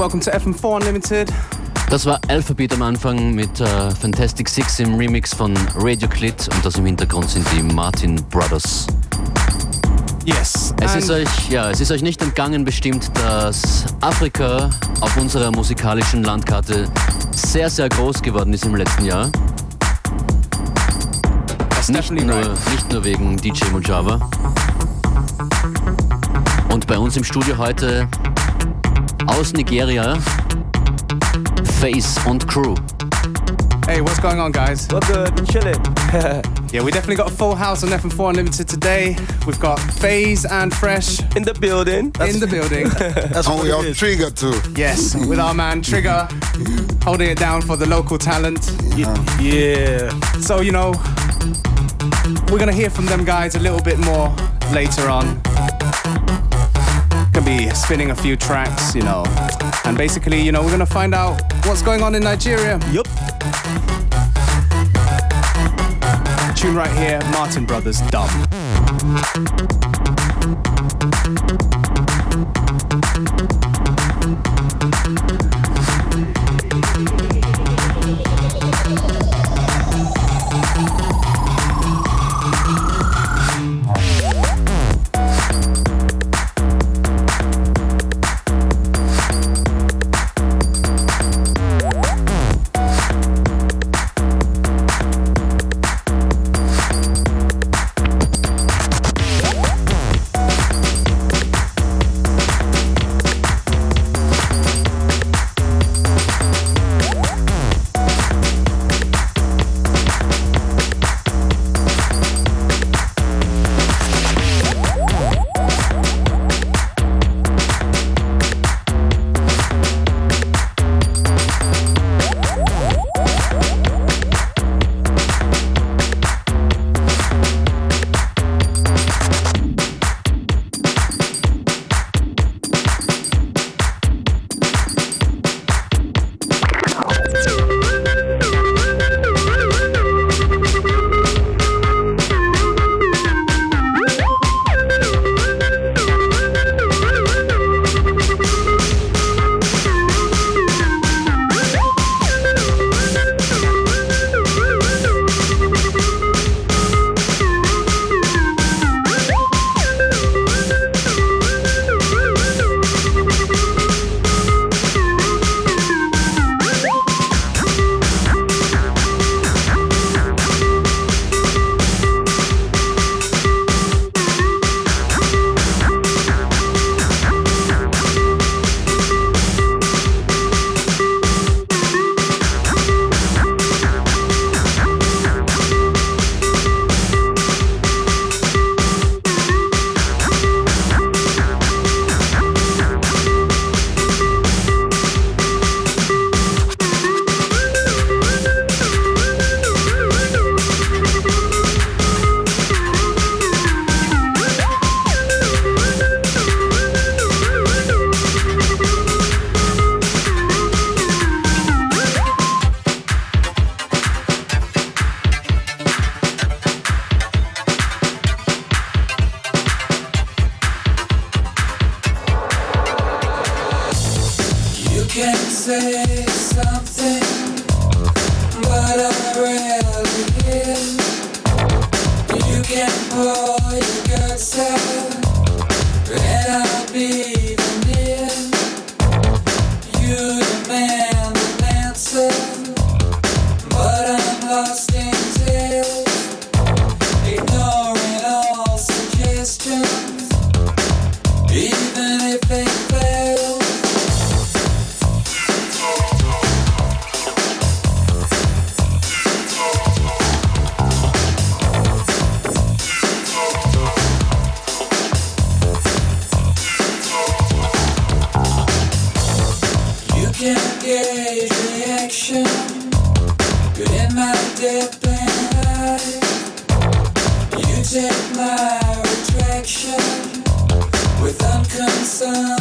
Welcome to FM4 Unlimited. Das war Alphabet am Anfang mit äh, Fantastic Six im Remix von Radio Clit und das im Hintergrund sind die Martin Brothers. Yes. Es ist, euch, ja, es ist euch nicht entgangen bestimmt, dass Afrika auf unserer musikalischen Landkarte sehr, sehr groß geworden ist im letzten Jahr. Nicht nur, right. nicht nur wegen DJ Mujava. Und bei uns im Studio heute aus Nigeria, Faze und Crew. Hey, what's going on, guys? We're good, chilling. yeah, we definitely got a full house on FM4 Unlimited today. We've got FaZe and Fresh in the building. That's in the building. That's oh, we have Trigger too. Yes, with our man Trigger holding it down for the local talent. Yeah. yeah. So you know, we're gonna hear from them guys a little bit more later on. Be spinning a few tracks, you know, and basically, you know, we're gonna find out what's going on in Nigeria. Yup. Tune right here, Martin Brothers, Dumb. Between the lines.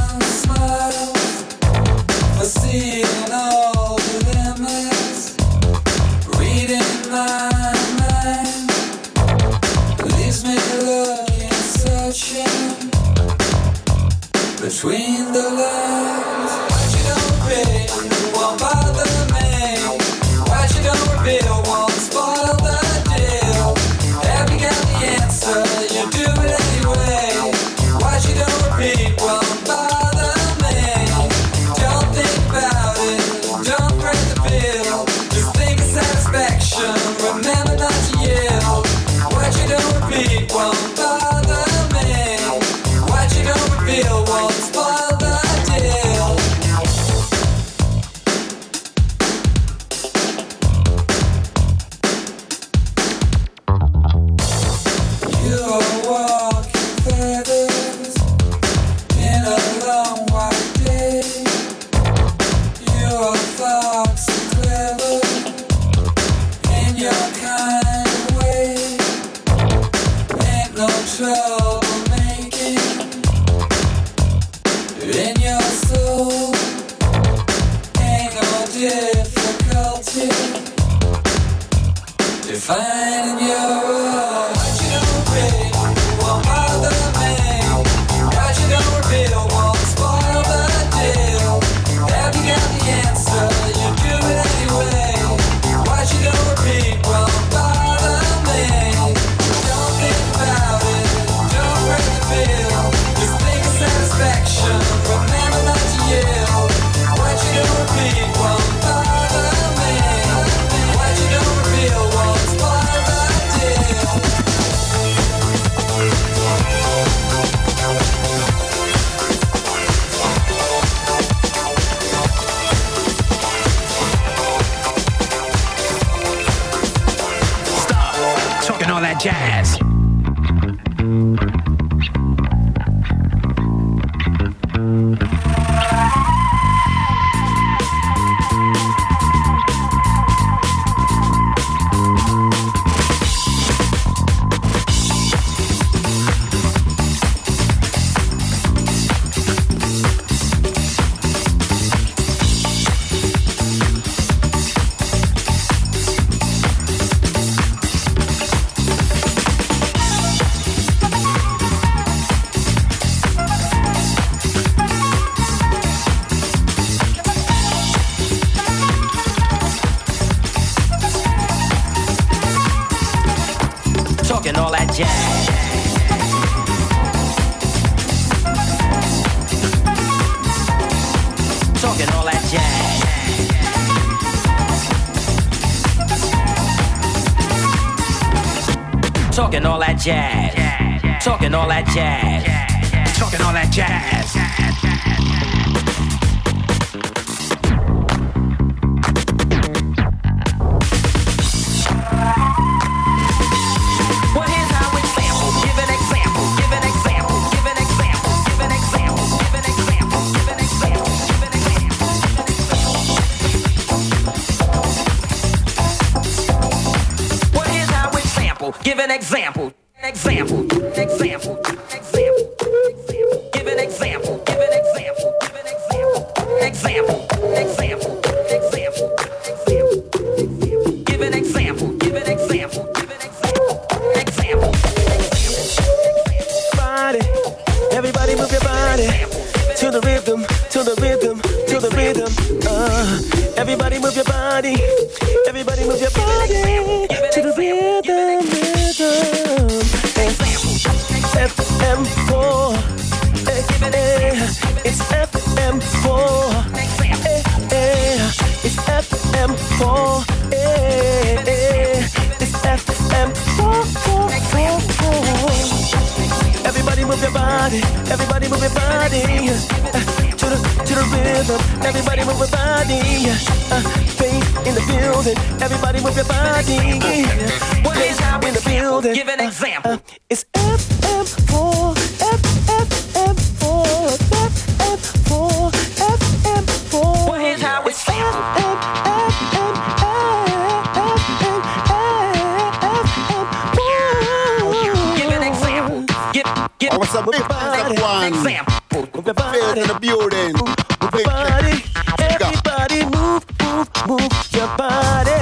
What's up, big step one? example. Move your Faith in body, the building. move your body. Everybody move, move, move your body.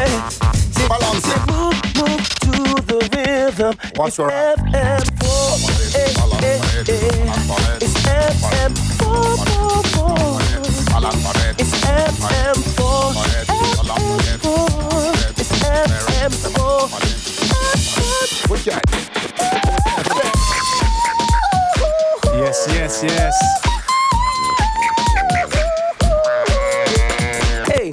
Say, Balance it. move, move to the rhythm. What's it's your- FM4. Eh, eh, eh. It's FM4, 4, 4. It's FM4. FM4. It's FM4. Okay. Yes, yes, yes. Hey,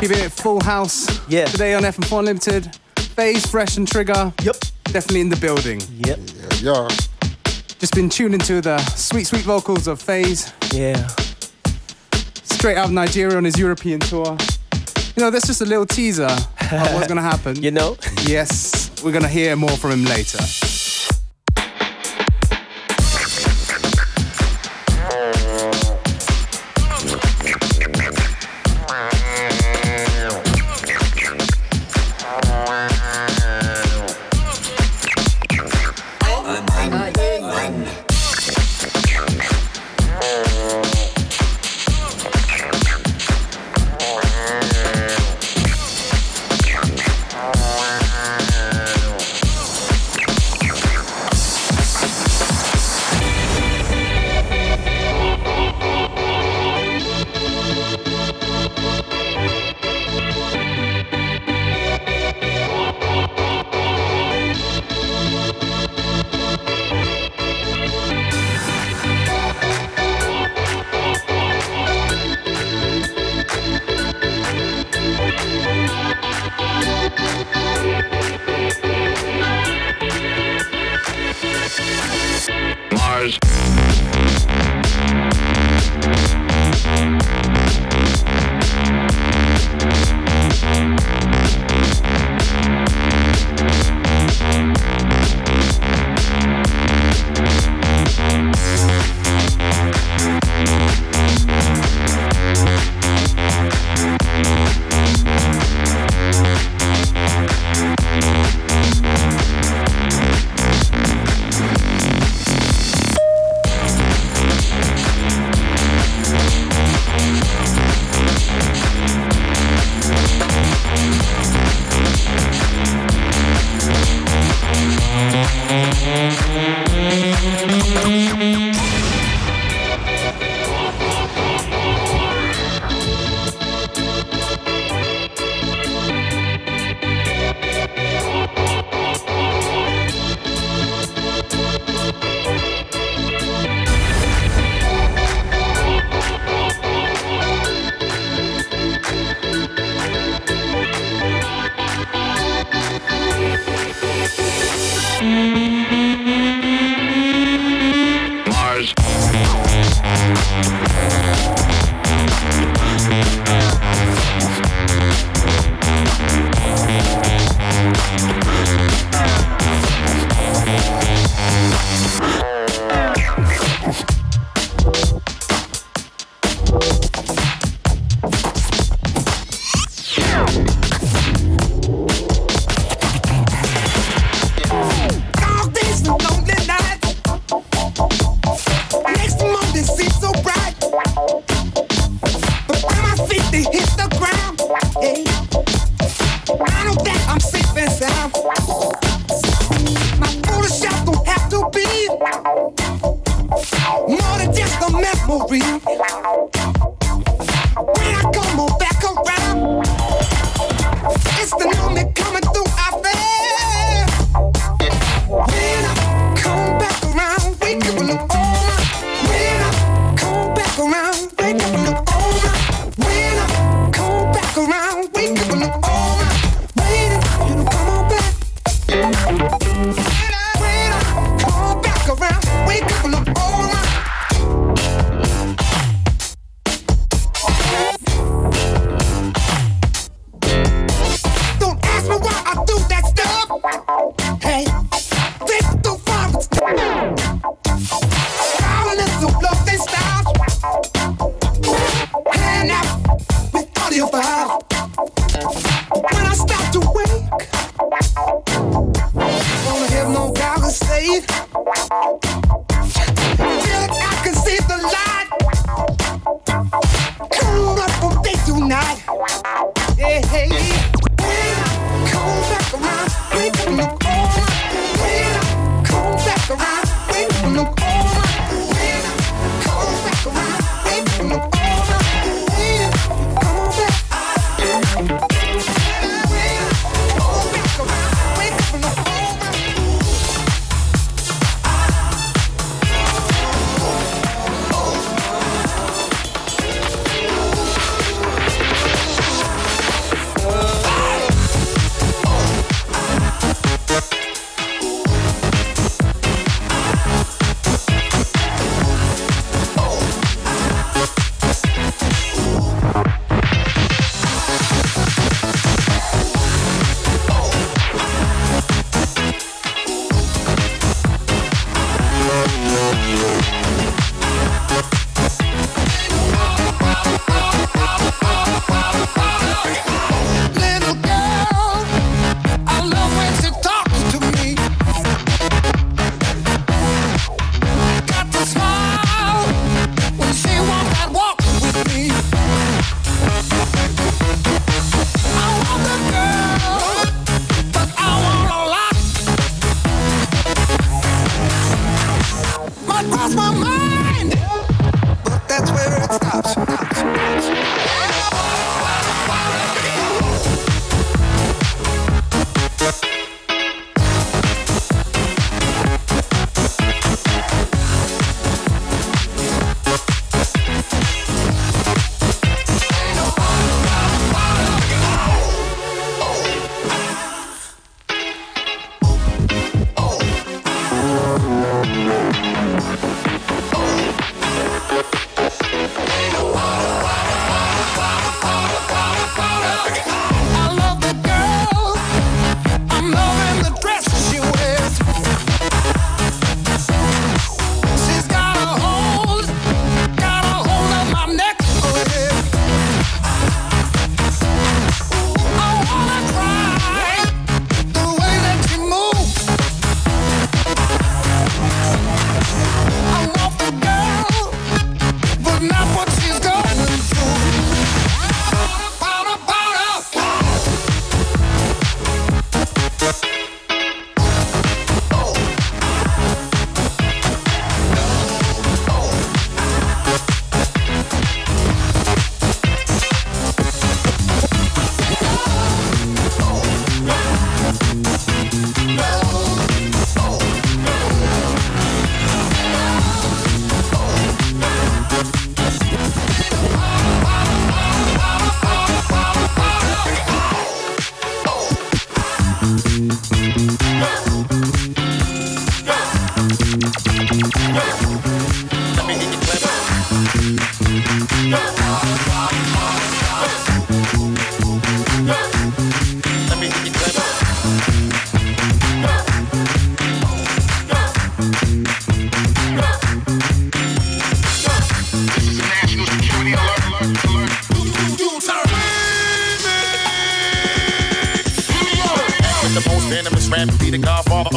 Keep it full house. Yeah. Today on FM4 Limited. Faze, Fresh, and Trigger. Yep. Definitely in the building. yep, Yeah. Just been tuning to the sweet, sweet vocals of Faze. yeah. Straight out of Nigeria on his European tour. You know, that's just a little teaser of what's gonna happen. You know? Yes, we're gonna hear more from him later.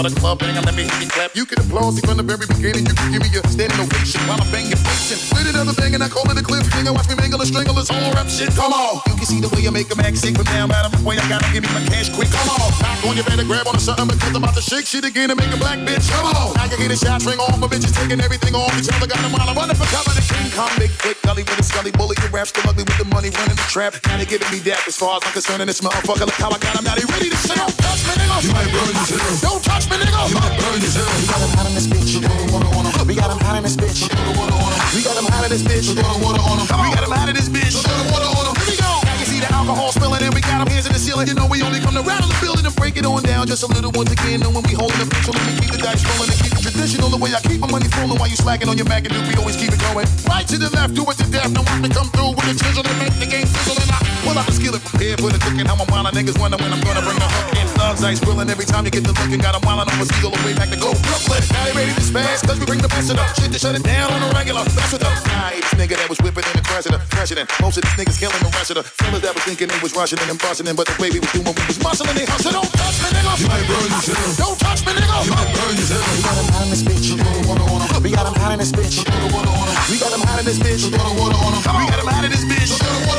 The godfather of the club, bang, let me hear you clap. You can applaud me from the very beginning. You can give me a standing ovation while I'm banging facing. With another bang and I call it a clip thing. I watch me mangle and strangle this whole rap shit. Come on. You can see the way I make a max sick from down bottom. The way I gotta give me my cash quick. Come on. Knock on, you better grab on to something because I'm about to shake shit again and make a black bitch. Come on. I can hear the shots ring off. My bitches taking everything off each other. Got them while I'm running for cover. The King Kong, big foot, gully with a scully bully. The rap still ugly with the money running the trap. Now they giving me that as far as I'm concerned. And this motherfucker, look how I got him. Now they ready to sell. Touch me, nigga. You might burn yourself. Don't touch me, nigga. You might burn yourself. We got him hot in this bitch. We got him hot in this bitch. We got him hot in this bitch. We got him hot in this bitch. Here we go. Now you see the alcohol spilling and we got him in ceiling. You know we only come to rattle the building and break it on down just a little once again. When we holding the picture, let me keep the dice rolling and keep it traditional. The way I keep my money flowing while you slacking on your Mac and do, we always keep it going. Right to the left, do it to death. Now watch me come through with the chisel and make the game sizzle. And I pull out the skillet prepared for the cooking. How I'm wildin' niggas wonder when I'm gonna bring the hook in. Thugs ice grilling every time you get the look and got 'em wildin' on a all the way back to go Brooklyn. Now they ready to spaz cause we bring the best of them. Shit to shut it down on a regular. Best of them. Nah, nigga that was whipping in the president. President. Most of these niggas killing the rest of the fellas that was thinking they was rushing and busting in, but the way we was doing, we was muscling, they hustle. Don't touch me, nigga. You might burn yourself. Don't touch me, nigga. You might burn yourself. We got him hot in this bitch. We got him hot in this bitch. We got him hot in this bitch. We got him hot in this bitch.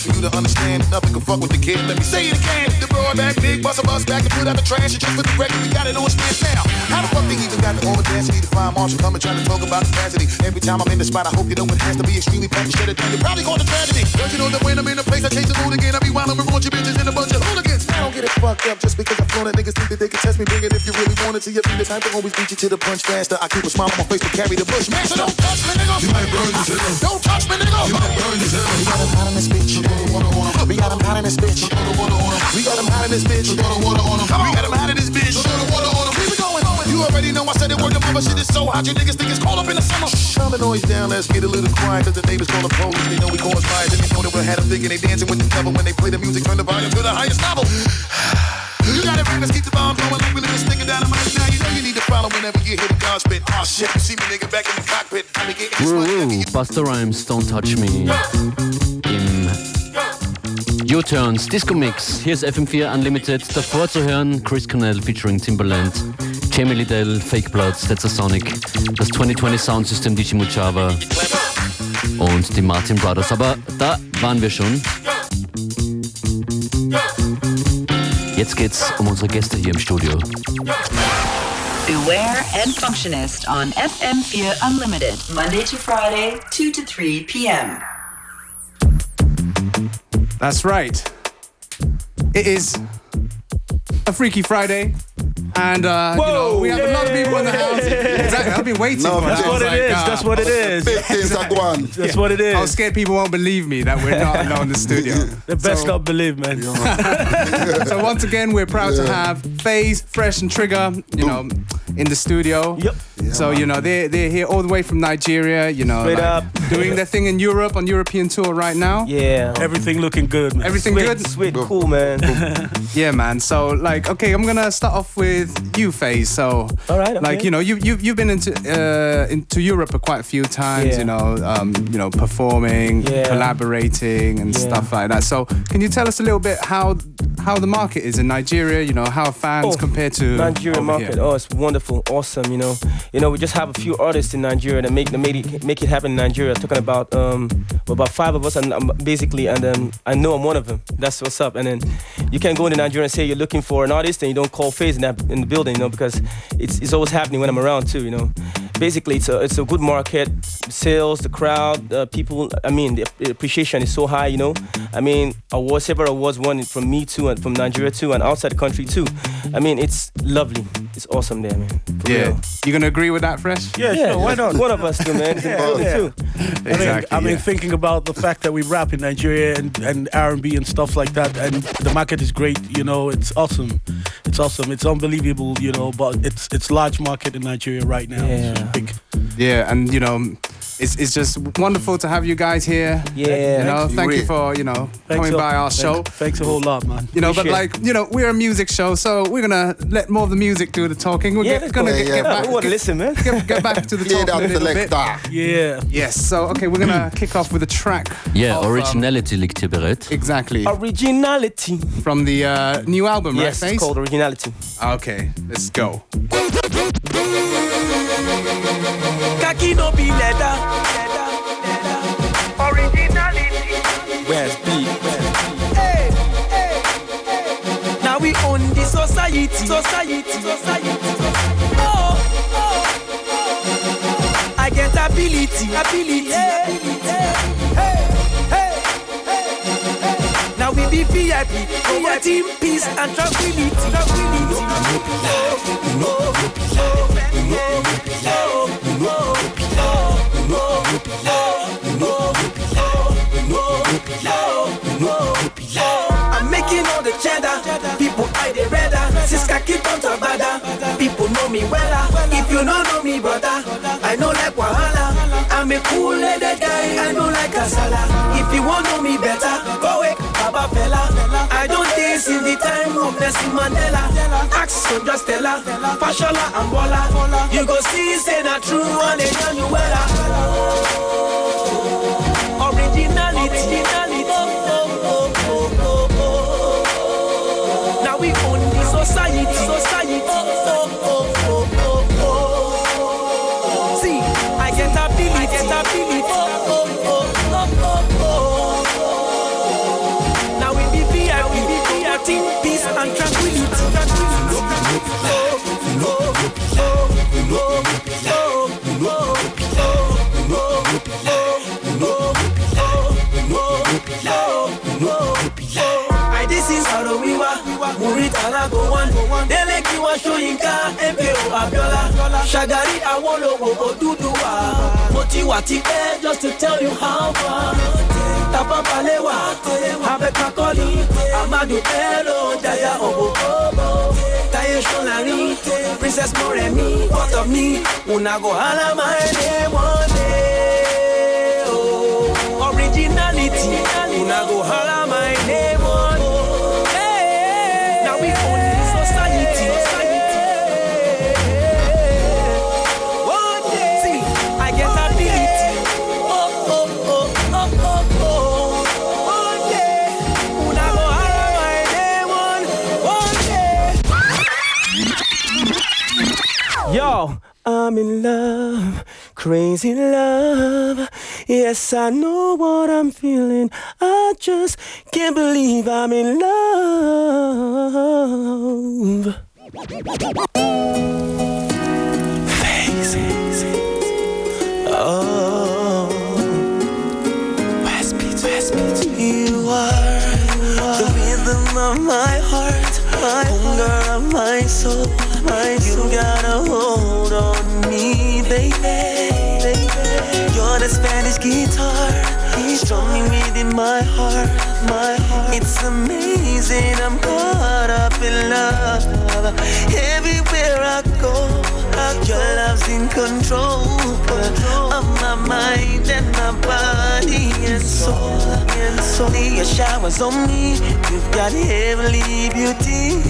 Of the for you to understand nothing can fuck with the kid. Let me say it again. The broad back, big bust a bus back and put out the trash. And just for the record, we got it on smash now. How the fuck they even got the audacity to find Marshall coming trying to talk about capacity? Every time I'm in the spot, I hope you know it has to be extremely packed. Shut it down. You're probably going the tragedy. Don't you know that when I'm in the place, I change the mood again. I be wild and reward you bitches in a bunch of hooligans. I don't get it fucked up just because I'm flown at niggas think that they can test me. Bring it if you really want it to your feet. The time to always beat you to the punch faster. I keep a smile on my face to carry the bush. Man, so don't touch me, nigga. You might burn yourself. Don't touch me, nigga. You might burn yourself. We got him hot in this bitch. We got him hot in this bitch. We got him hot in this bitch. We got him hot in this bitch. We going. You already know I said it worked. The mother shit is so hot. You niggas think it's cold up in the summer. Calm the noise down. Let's get a little quiet. Cause the neighbors call the police. They know we cause fires. And they know that we had them thinking they dancing with the devil. When they play the music, turn the volume to the highest level. You got it right, let's keep the bomb going like we live in stick down in my now. You know you need to follow whenever you hear the gun spit. Oh shit, you see me nigga back in the cockpit. I be getting this money, I Woo, get Rhymes, Don't Touch Me im U-Turns Disco Mix. Hier ist FM4 Unlimited. Davor zu hören Chris Cornell featuring Timbaland, Jamie Lidell, Fake Bloods, That's a Sonic, das 2020 Sound System DJ Mujava und die Martin Brothers. Aber da waren wir schon. Jetzt geht's um unsere Gäste hier im Studio. Beware and Functionist on FM4 Unlimited, Monday to Friday, 2 to 3 p.m. That's right. It is a Freaky Friday. And, uh, you know, we have a lot of people in the house. Exactly. I've been waiting No, for that's that. That's what it like, is. uh, That's what it is. Things are. That's what it I was scared people won't believe me that we're not alone in the studio. The best So- not believe, man. So once again, we're proud to have FaZe, Fresh, and Trigger, you know, in the studio. Yep. so you know they're they're here all the way from Nigeria. You know, Straight like, up. doing their thing in Europe on European tour right now. Yeah. Everything looking good, man. Everything Sweet, good? Sweet, cool, man. Yeah, man. So like, okay, I'm gonna start off with you, FaZe. So All right, okay. like you know you you you've been into uh, into Europe quite a few times. Yeah. You know, um, you know, performing, Yeah. collaborating, and Yeah. stuff like that. So can you tell us a little bit how how the market is in Nigeria? You know, how fans Oh, compare to Nigerian over market. Here? Oh, it's wonderful, awesome. You know, you know, we just have a few artists in Nigeria that make that make it make it happen in Nigeria. Talking about um, about five of us, and um, basically, and um, I know I'm one of them. That's what's up. And then you can't go into Nigeria and say you're looking for an artist and you don't call Faze and that in the building, you know, because it's it's always happening when I'm around too. You know, basically, it's a it's a good market. Sales, the crowd, uh, people. I mean, the the appreciation is so high. You know, I mean, awards, several awards won from me too, and from Nigeria too, and outside the country too. I mean, it's lovely. It's awesome there, man. For Yeah, real. you gonna agree with that, Fresh? Yeah, Yeah, sure, why not? One of us too, man. It's in the building yeah. too. I mean, Exactly. I mean, yeah. thinking about the fact that we rap in Nigeria and, and R&B and stuff like that, and the market is great. You know, it's awesome. It's awesome. It's unbelievable. You know, but it's it's large market in Nigeria right now. It's Yeah. big. Yeah, and you know, it's, it's just wonderful to have you guys here. Yeah. You know, you. thank you for you know Thanks coming a- by our thanks- show. Thanks a whole lot, man. You know, but like you know, we're a music show, so we're gonna let more of the music do the talking. We're Yeah, get- gonna get, Yeah, get yeah. back. I want to get- listen, man. Get, get back to the Play talking a that little bit. Yeah. Yes. So okay, we're gonna kick off with a track. Yeah, of, um, Originality liegt hier bereit. Exactly. Originality. From the uh, new album, right, Yes, Faze? it's called Originality. Okay, let's go. Kaki no be leather. Originality. Where's beat? Hey, hey, hey. Now we own the society. Society. Society. Oh, oh, oh. I get ability. Ability. ability. Hey, hey, hey, hey. Now we be VIP. Promoting peace and tranquility. Tranquility. I'm cheddar. People eye the redder. Siska keep on to bada. People know me wella. If you don't know me, brother, I know like Wahala. I'm a cool headed guy. I know like Kasala. If you want know me better, go away, Baba Fella. I don't dance in the time of Nelson Mandela. Ask Sondra Stella, Fashola and Bola. You go see, say that true one, they know Shoyinka MKO Abiola. Shagari Awolowo Oduduwa Motiwa Tipe just to tell you how far. Tapa Balewa Abeka Koli Ahmadu Bello Jaya Obokobo Taye Sholari Princess Moremi What of me. Una go hala my name one day oh. Originality. Una go hala my name I'm in love, crazy love. Yes, I know what I'm feeling. I just can't believe I'm in love. Faces. Oh, West Beat, West Beat. You are the rhythm of my heart, my hunger of my soul. Strumming within my heart, my heart. It's amazing, I'm caught up in love. Everywhere I go, your love's in control of my mind and my body and soul. And soul. Your showers on me, you've got heavenly beauty.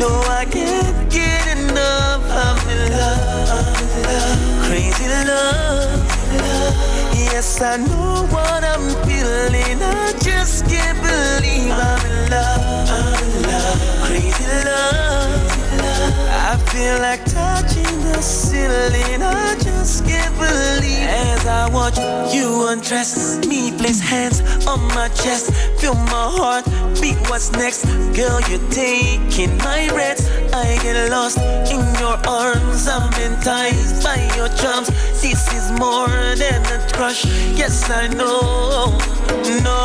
No, I can't get enough. I'm in love, crazy love. Yes, I know what I'm feeling. I just can't believe I'm in love. I'm in love. Crazy love. I feel like touching the ceiling. I just can't believe. As I watch you undress me, place hands on my chest. Feel my heart beat. What's next? Girl, you're taking my breath. I get lost in your arms. I'm enticed by your charms. This is more than a crush. Yes, I know. No.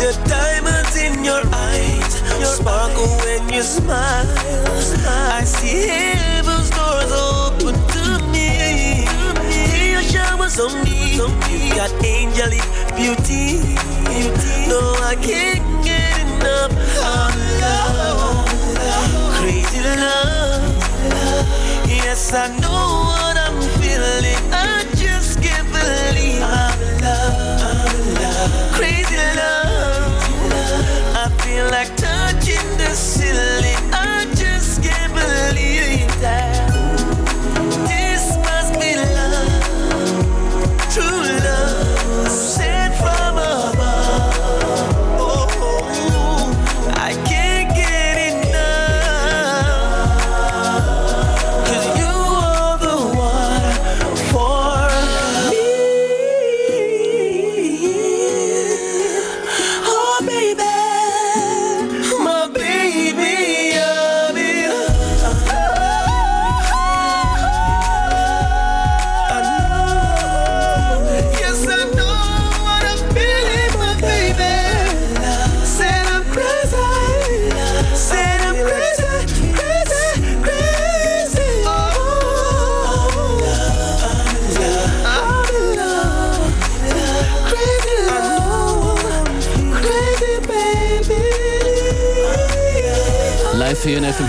The diamonds in your eyes sparkle when you smile. I see heaven's doors open to me. Your showers on me. You got angelic beauty. No, I can't Yes, I know what I'm feeling.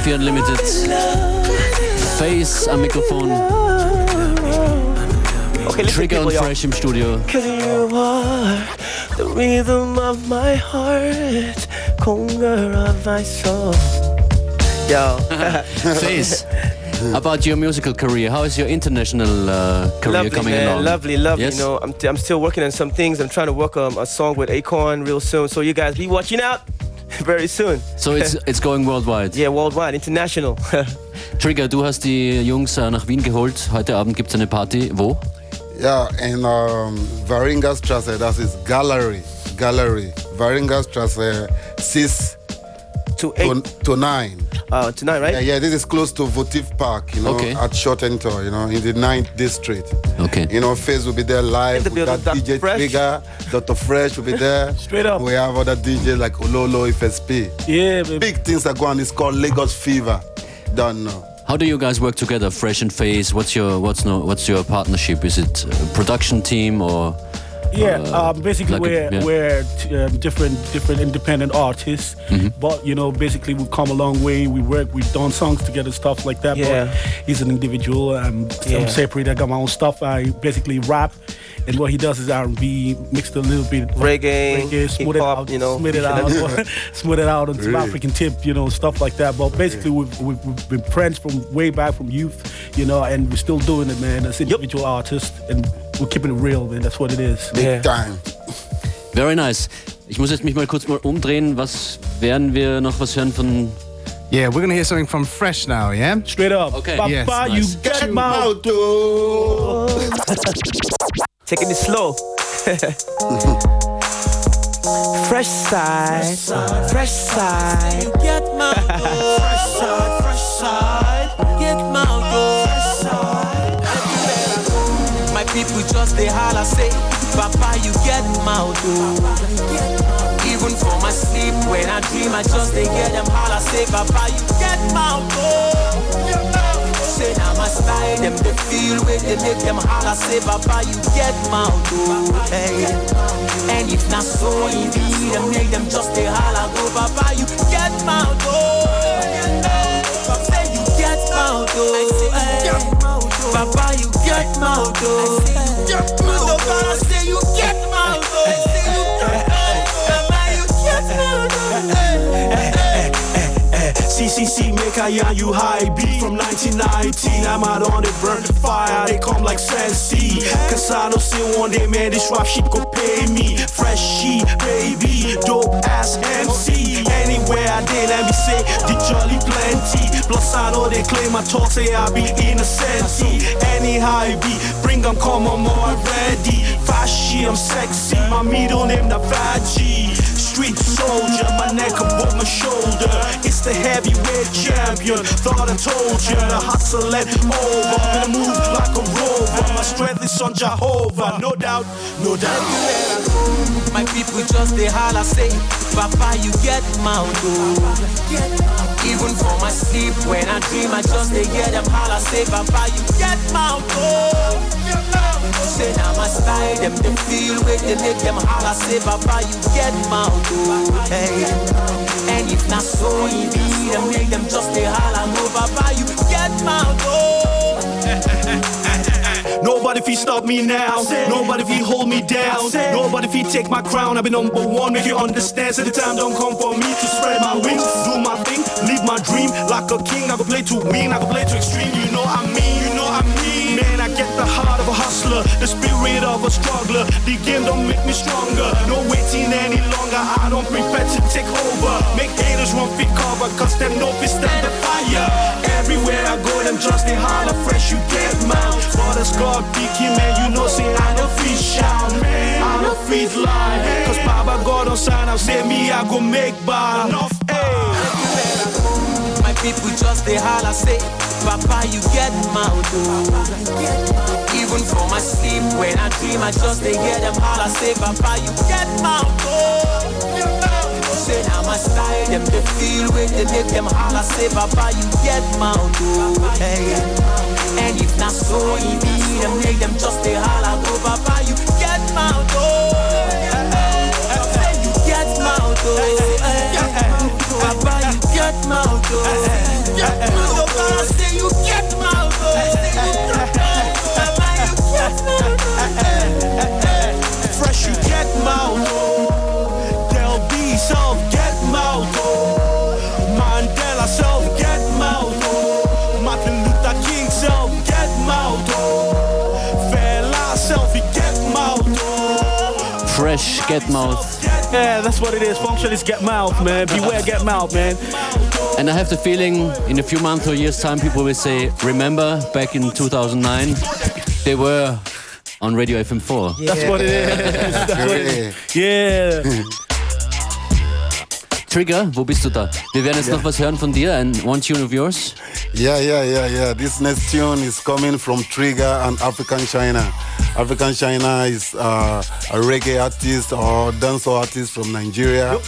FM4 Unlimited. Faze am Mikrofon, Okay, Trigger und. Fresh im Studio. Cause you are the rhythm of my heart, conqueror of my soul. Yo, Faze, about your musical career, how is your international uh, career lovely coming man, along? lovely, lovely. Yes? You know, I'm, I'm still working on some things. I'm trying to work um, a song with Akon real soon. So you guys be watching out very soon. So it's, it's going worldwide. Yeah, worldwide, international. Trigger, du hast die Jungs äh, nach Wien geholt. Heute Abend gibt es eine Party. Wo? Ja, in um, Varingastrasse, das ist Gallery. Gallery. Varingastrasse 6 to to, eight to 9. Uh, tonight, right? Yeah, yeah, this is close to Votive Park, you know, Okay. at Schottentor, you know, in the 9th district. Okay. You know, Faze will be there live the with that DJ Fresh. Trigger, Dr. Fresh will be there. Straight up. We have other DJs like Ololo, FSP. Yeah, baby. Big things are going. on. It's called Lagos Fever. Don't know. How do you guys work together, Fresh and Faze? What's your what's no what's your partnership? Is it a production team or Yeah, uh, um, basically like we're yeah. we're t- um, different different independent artists, Mm-hmm. but you know basically we've come a long way. We work, we've done songs together, stuff like that. Yeah. But he's an individual. Um, Yeah. I'm separate. I got my own stuff. I basically rap, and what he does is R&B mixed a little bit Reggae, reggae, smooth it out, you know. smooth it out, smooth it out on some Really? African tip, you know, stuff like that. But basically we've, we've, we've been friends from way back from youth, you know, and we're still doing it, man. As individual artists, and we're keeping it real, man. That's what it is. Big Yeah. time. Very nice. Ich muss jetzt mich mal kurz mal umdrehen. Was werden wir noch was hören von Yeah, we're gonna hear something from Fresh now, yeah? Straight up. Okay. Papa, Yes, you nice. got my Out, oh. Taking it slow. fresh side, fresh side. get my fresh side, fresh side, get my fresh side. My people just they holla say, Papa, you get my Even for my sleep, when I dream, I just they get them holla say, Papa, you get my Say now my style, them they feel way they make them holla say, Papa, you get my Hey. And if not so, be them make them just they holla go, Papa, you get my Papa, you get my Papa, you get my Papa, say you get my CCC make I yarn you high beat from 1919. I'm out on it, burn the fire. They come like Sensi. Cause I don't see one day, man, this rap shit go pay me. Fresh sheet, baby, dope ass MC. Anywhere I did, let me say the jolly plenty. Plus, I know they claim my talk, say I be innocent. Any high be, bring them, come on, more ready. Fashy, I'm sexy. My middle name, the Navaji. Street soldier, my neck above my shoulder. It's the heavyweight champion. Thought I told you the hustle and over. Gonna move like a rover. My strength is on Jehovah, no doubt, no doubt. My people just they holla say, Papa, you get my Even for my sleep, when I dream, I just they get them holla say, Papa, you get my Say now my style, them they feel way they make them holla say, Papa, you get my Hey. And if not so, it be them make them just they holla, no, Papa, you get my Nobody fi stop me now. Nobody fi hold me down. Nobody fi take my crown. I've been number one. Make you understand. So the time don't come for me to spread my wings, do my thing, live my dream like a king. I can play to win. I can play to extreme. You know I mean. You know I mean. Hustler, the spirit of a struggler. The game don't make me stronger. No waiting any longer. I don't prefer to take over. Make haters run fit cover, cause them no fit stand the fire. Everywhere I go, them just they holler fresh. You get mouth. For the scar picky man, you know say I no fit shout, man. I no fit lie. Cause Baba God on sign, I say me I go make bar. Enough. My people just they holla say, Papa, you get my Even for my sleep, when I dream, I just they hear them holla say, Papa, you get my Say now my style, them they feel way they make them holla say, Papa, you get my Hey. And if not so, it be them make them just they holla go, Papa, you get my Say you get my Papa, you get my Fresh, Get Get mouth. Yeah, that's what it is. Function is get mouth, man. Beware, get mouth, man. And I have the feeling in a few months or years' time, people will say, remember back in 2009, they were on Radio FM4. That's what it is. That's what it is. Yeah. Trigger, wo bist du da? Wir werden jetzt noch was hören von dir, ein One Tune of yours. Yeah, yeah, yeah, yeah. This next tune is coming from Trigger and African China. African China is uh, a reggae artist or dancehall artist from Nigeria.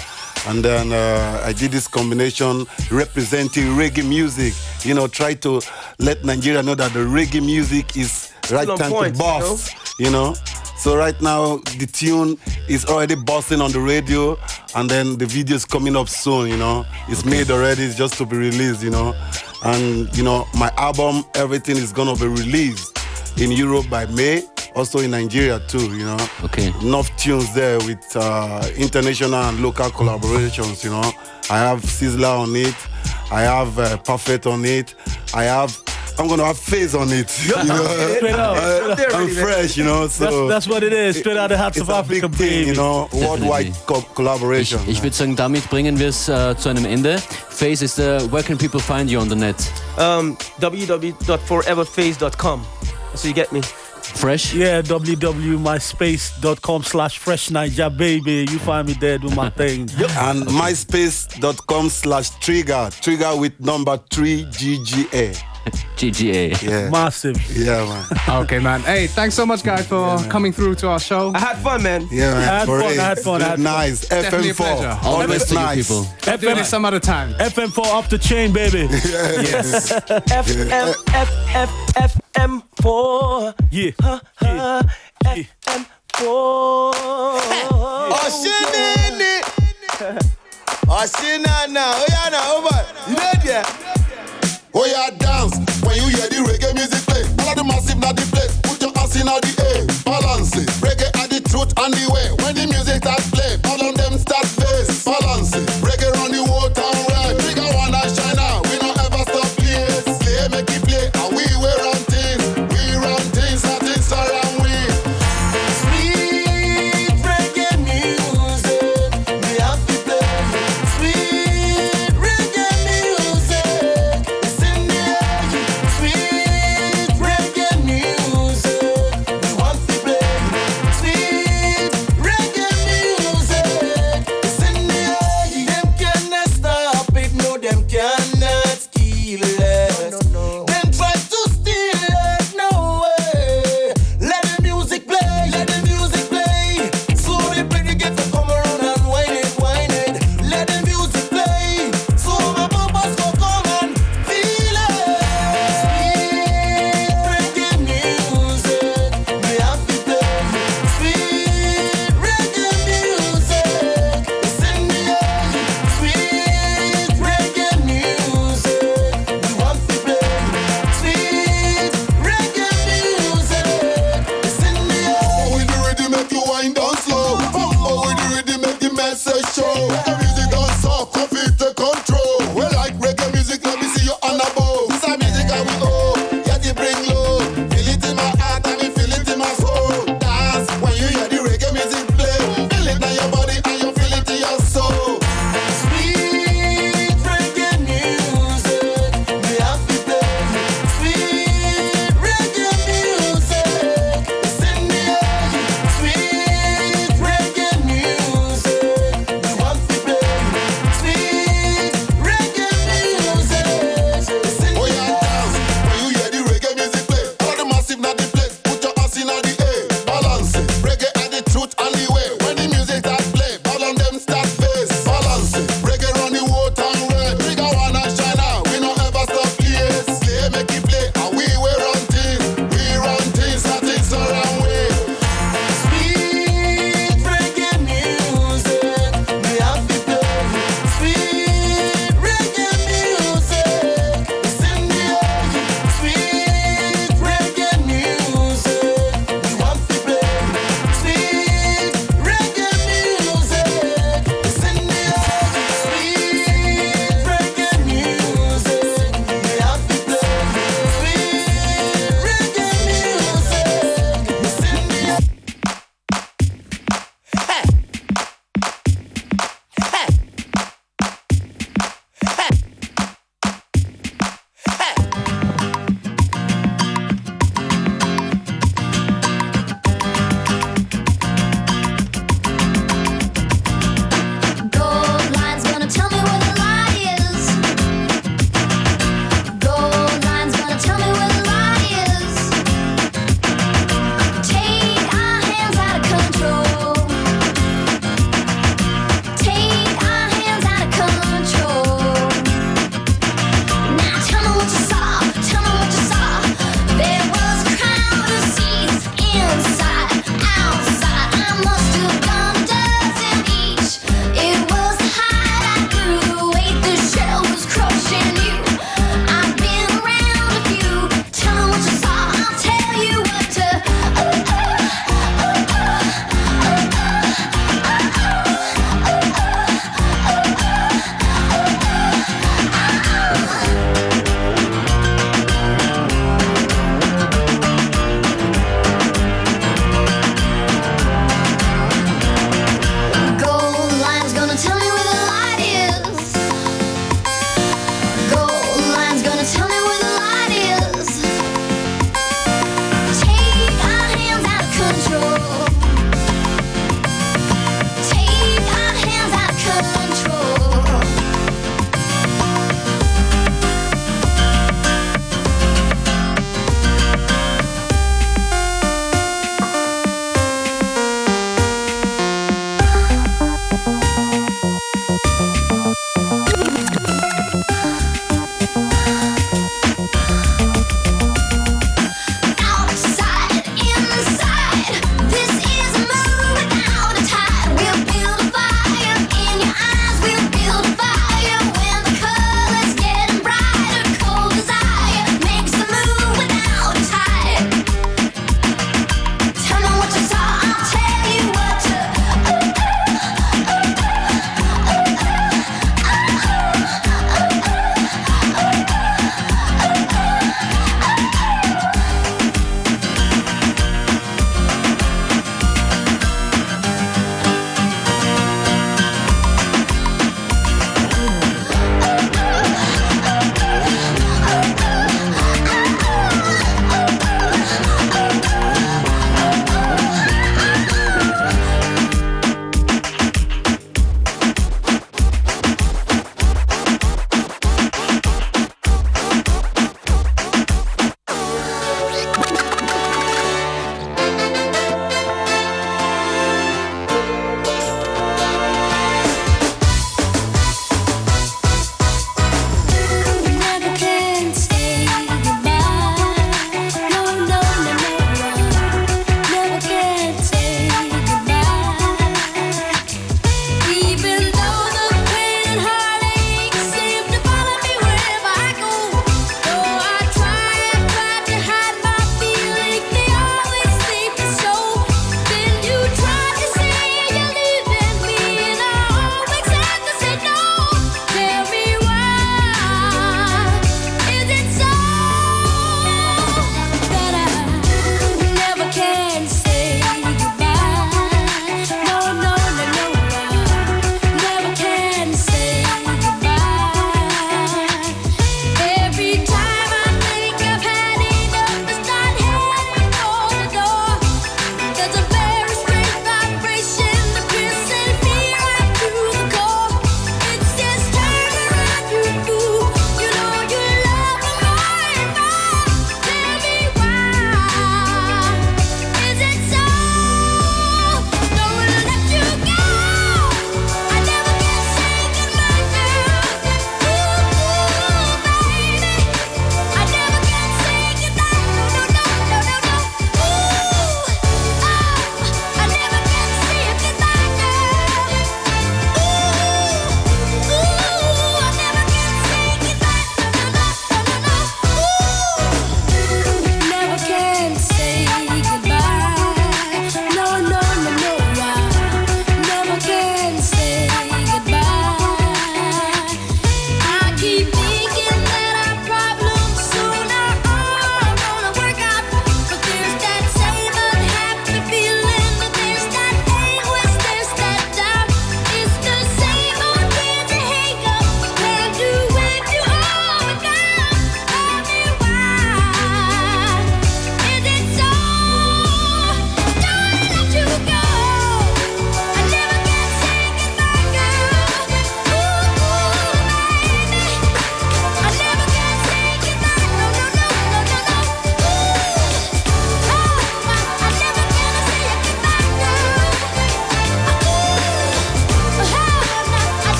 And then uh, I did this combination representing reggae music. You know, try to let Nigeria know that the reggae music is right time point, to boss. You know? So right now the tune is already busting on the radio, and then the video is coming up soon. You know, it's made already. It's just to be released. You know, and you know my album, everything is gonna be released in Europe by May. Also in Nigeria too. You know. Okay. Enough tunes there with uh, international and local collaborations. You know, I have Sizzler on it. I have uh, Perfect on it. I have. I'm gonna have Faze on it. You know? Straight up. Uh, I'm fresh, you know. So That's, that's what it is. Straight out of the hearts of a Africa, big thing, baby. you know, worldwide co Ich, collaboration. ich würde sagen, damit bringen wir es äh, zu einem Ende. Faze is the, where can people find you on the net? Um, www.foreverfaze.com. So you get me. Fresh? Yeah, www.myspace.com slash fresh Niger, baby. You find me there doing my thing. and myspace.com slash trigger, trigger with number three GGA. GGA. Yeah, Massive. yeah, man. Okay, man. Hey, thanks so much, guys, for coming through to our show. I had fun, man. Yeah, man. I had fun, I had fun, I had fun. Nice. FM4. pleasure. All the Always best to nice. people. Do this some other time. FM4 off the chain, baby. Yes. FM, F, F, FM4. Yeah. Uh, FM4. Oshinini. Oshinana. Oyana, over. You know there? Oh yeah, dance when you hear the reggae music play. All of the massive not the place. Put your ass in all the air, balance it. Reggae are the truth and the way. When the music starts play,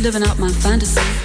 living out my fantasy.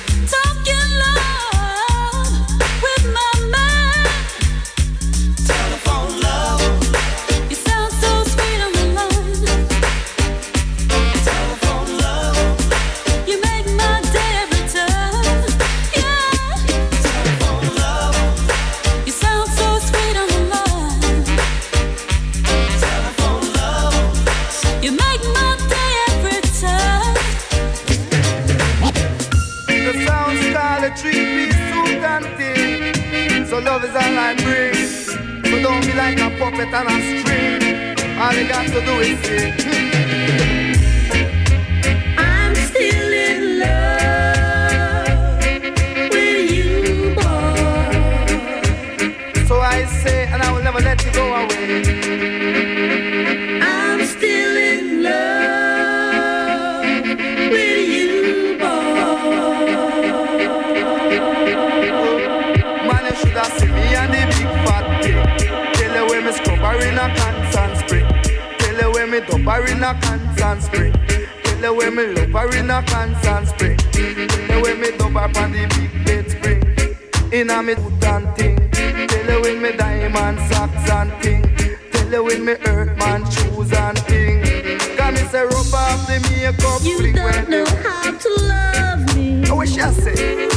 Off the makeup You don't know how to love me. I wish I say.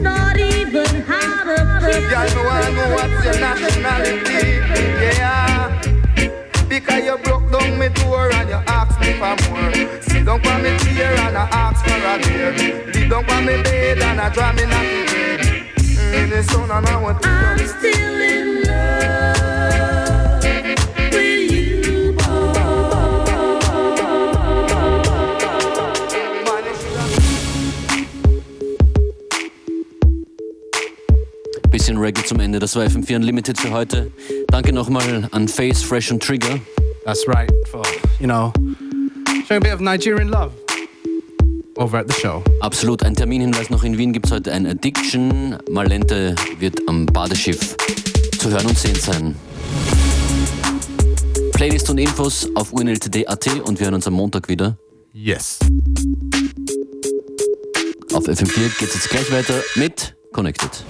Not even how to kiss Girl, me wanna know what's your nationality. Yeah. Because you broke down me door and you asked me for more. Sit down me chair and I ask for a beer. Down me bed and I draw me nothing. Mm, the sun and I want to I'm still in love Reggae zum Ende. Das war FM4 Unlimited für heute. Danke nochmal an Face, Fresh und Trigger. That's right. For, you know, showing a bit of Nigerian love over at the show. Absolut. Ein Terminhinweis noch in Wien gibt es heute ein Addiction. Malente wird am Badeschiff zu hören und sehen sein. Playlist und Infos auf unltd.at und wir hören uns am Montag wieder. Yes. Auf FM4 geht es jetzt gleich weiter mit Connected.